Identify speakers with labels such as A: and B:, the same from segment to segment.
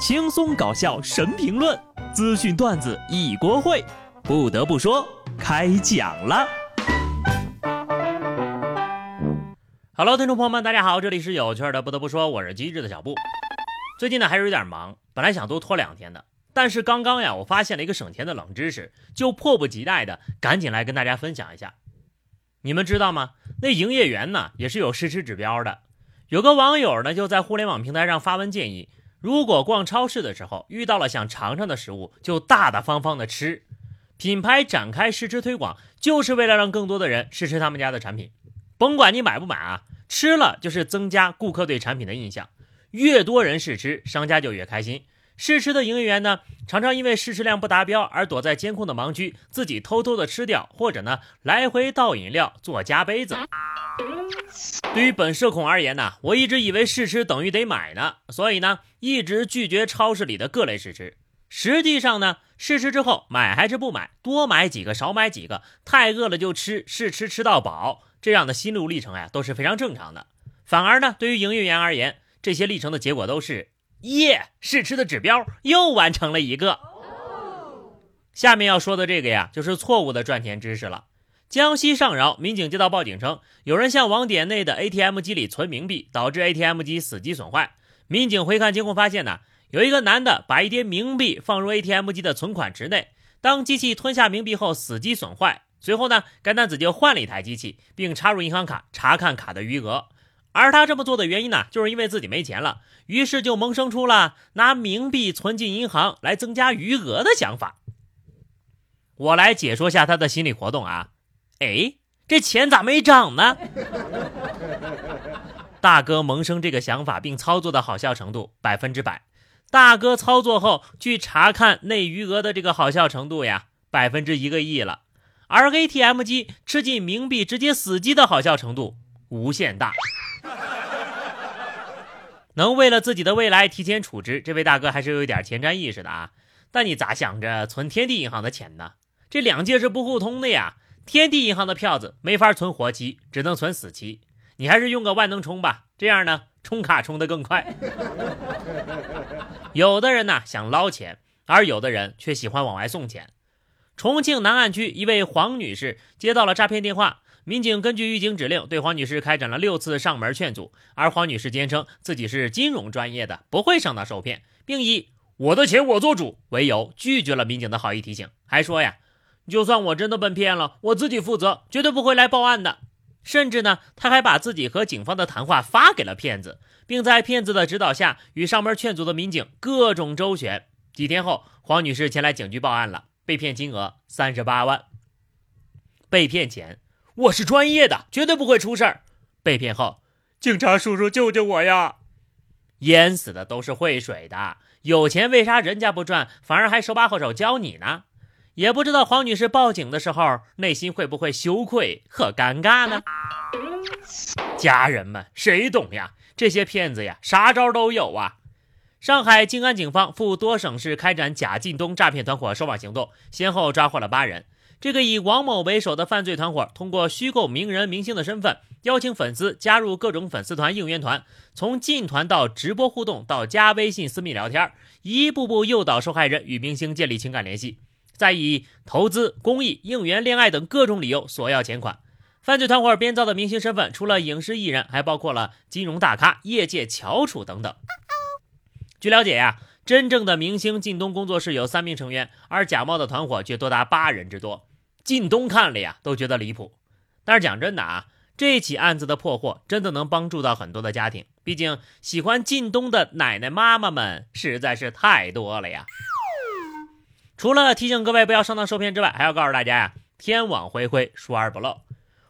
A: 轻松搞笑神评论，资讯段子一锅烩。不得不说，开讲了。Hello，听众朋友们，大家好，这里是有趣的。不得不说，我是机智的小布。最近呢，还是有点忙，本来想多拖两天的，但是刚刚呀，我发现了一个省钱的冷知识，就迫不及待的赶紧来跟大家分享一下。你们知道吗？那营业员呢，也是有试吃指标的。有个网友呢，就在互联网平台上发文建议。如果逛超市的时候遇到了想尝尝的食物，就大大方方的吃。品牌展开试吃推广，就是为了让更多的人试吃他们家的产品。甭管你买不买啊，吃了就是增加顾客对产品的印象。越多人试吃，商家就越开心。试吃的营业员呢，常常因为试吃量不达标而躲在监控的盲区，自己偷偷的吃掉，或者呢来回倒饮料做加杯子。对于本社恐而言呢，我一直以为试吃等于得买呢，所以呢一直拒绝超市里的各类试吃。实际上呢，试吃之后买还是不买，多买几个少买几个，太饿了就吃，试吃吃到饱，这样的心路历程呀都是非常正常的。反而呢，对于营业员而言，这些历程的结果都是耶，试吃的指标又完成了一个。下面要说的这个呀，就是错误的赚钱知识了。江西上饶民警接到报警称，有人向网点内的 ATM 机里存冥币，导致 ATM 机死机损坏。民警回看监控发现呢，有一个男的把一叠冥币放入 ATM 机的存款池内，当机器吞下冥币后死机损坏。随后呢，该男子就换了一台机器，并插入银行卡查看卡的余额。而他这么做的原因呢，就是因为自己没钱了，于是就萌生出了拿冥币存进银行来增加余额的想法。我来解说下他的心理活动啊。哎，这钱咋没涨呢？大哥萌生这个想法并操作的好笑程度百分之百。大哥操作后去查看内余额的这个好笑程度呀，百分之一个亿了。而 ATM 机吃进冥币直接死机的好笑程度无限大。能为了自己的未来提前储值，这位大哥还是有一点前瞻意识的啊。但你咋想着存天地银行的钱呢？这两届是不互通的呀。天地银行的票子没法存活期，只能存死期。你还是用个万能充吧，这样呢，充卡充得更快。有的人呢想捞钱，而有的人却喜欢往外送钱。重庆南岸区一位黄女士接到了诈骗电话，民警根据狱警指令对黄女士开展了六次上门劝阻，而黄女士坚称自己是金融专业的，不会上当受骗，并以“我的钱我做主”为由拒绝了民警的好意提醒，还说呀。就算我真的被骗了，我自己负责，绝对不会来报案的。甚至呢，他还把自己和警方的谈话发给了骗子，并在骗子的指导下与上门劝阻的民警各种周旋。几天后，黄女士前来警局报案了，被骗金额三十八万。被骗钱，我是专业的，绝对不会出事儿。被骗后，警察叔叔救救我呀！淹死的都是会水的，有钱为啥人家不赚，反而还手把手教你呢？也不知道黄女士报警的时候，内心会不会羞愧和尴尬呢？家人们，谁懂呀？这些骗子呀，啥招都有啊！上海静安警方赴多省市开展假靳东诈骗团伙收网行动，先后抓获了八人。这个以王某为首的犯罪团伙，通过虚构名人明星的身份，邀请粉丝加入各种粉丝团、应援团，从进团到直播互动，到加微信私密聊天，一步步诱导受害人与明星建立情感联系。再以投资、公益、应援、恋爱等各种理由索要钱款。犯罪团伙编造的明星身份，除了影视艺人，还包括了金融大咖、业界翘楚等等。据了解呀，真正的明星靳东工作室有三名成员，而假冒的团伙却多达八人之多。靳东看了呀，都觉得离谱。但是讲真的啊，这起案子的破获，真的能帮助到很多的家庭。毕竟喜欢靳东的奶奶妈妈们实在是太多了呀。除了提醒各位不要上当受骗之外，还要告诉大家呀，天网恢恢，疏而不漏。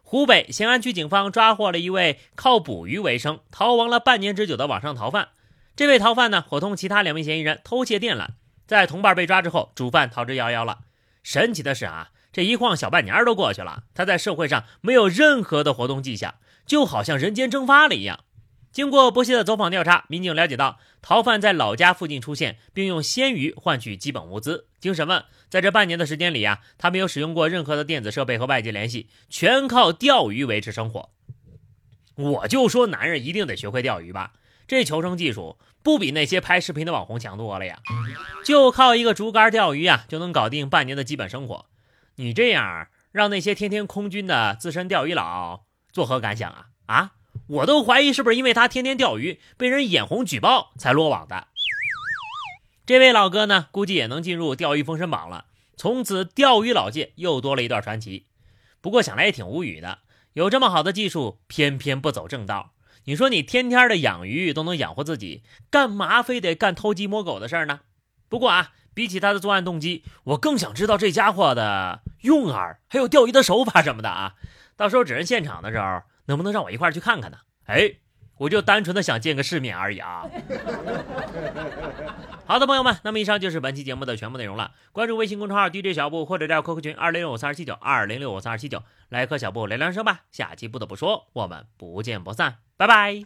A: 湖北咸安区警方抓获了一位靠捕鱼为生、逃亡了半年之久的网上逃犯。这位逃犯呢，伙同其他两名嫌疑人偷窃电缆，在同伴被抓之后，主犯逃之夭夭了。神奇的是啊，这一晃小半年都过去了，他在社会上没有任何的活动迹象，就好像人间蒸发了一样。经过不懈的走访调查，民警了解到逃犯在老家附近出现，并用鲜鱼换取基本物资。经审问，在这半年的时间里啊，他没有使用过任何的电子设备和外界联系，全靠钓鱼维持生活。我就说男人一定得学会钓鱼吧，这求生技术不比那些拍视频的网红强多了呀？就靠一个竹竿钓鱼啊，就能搞定半年的基本生活。你这样让那些天天空军的资深钓鱼佬作何感想啊？啊，我都怀疑是不是因为他天天钓鱼，被人眼红举报才落网的。这位老哥呢，估计也能进入钓鱼封神榜了。从此，钓鱼老界又多了一段传奇。不过想来也挺无语的，有这么好的技术，偏偏不走正道。你说你天天的养鱼都能养活自己，干嘛非得干偷鸡摸狗的事儿呢？不过啊，比起他的作案动机，我更想知道这家伙的用饵，还有钓鱼的手法什么的啊。到时候指认现场的时候，能不能让我一块去看看呢？哎，我就单纯的想见个世面而已啊。好的，朋友们，那么以上就是本期节目的全部内容了。关注微信公众号 DJ 小布，或者加 QQ 群二零六五三二七九二零六五三二七九，来和小布聊聊生吧。下期不得不说，我们不见不散，拜拜。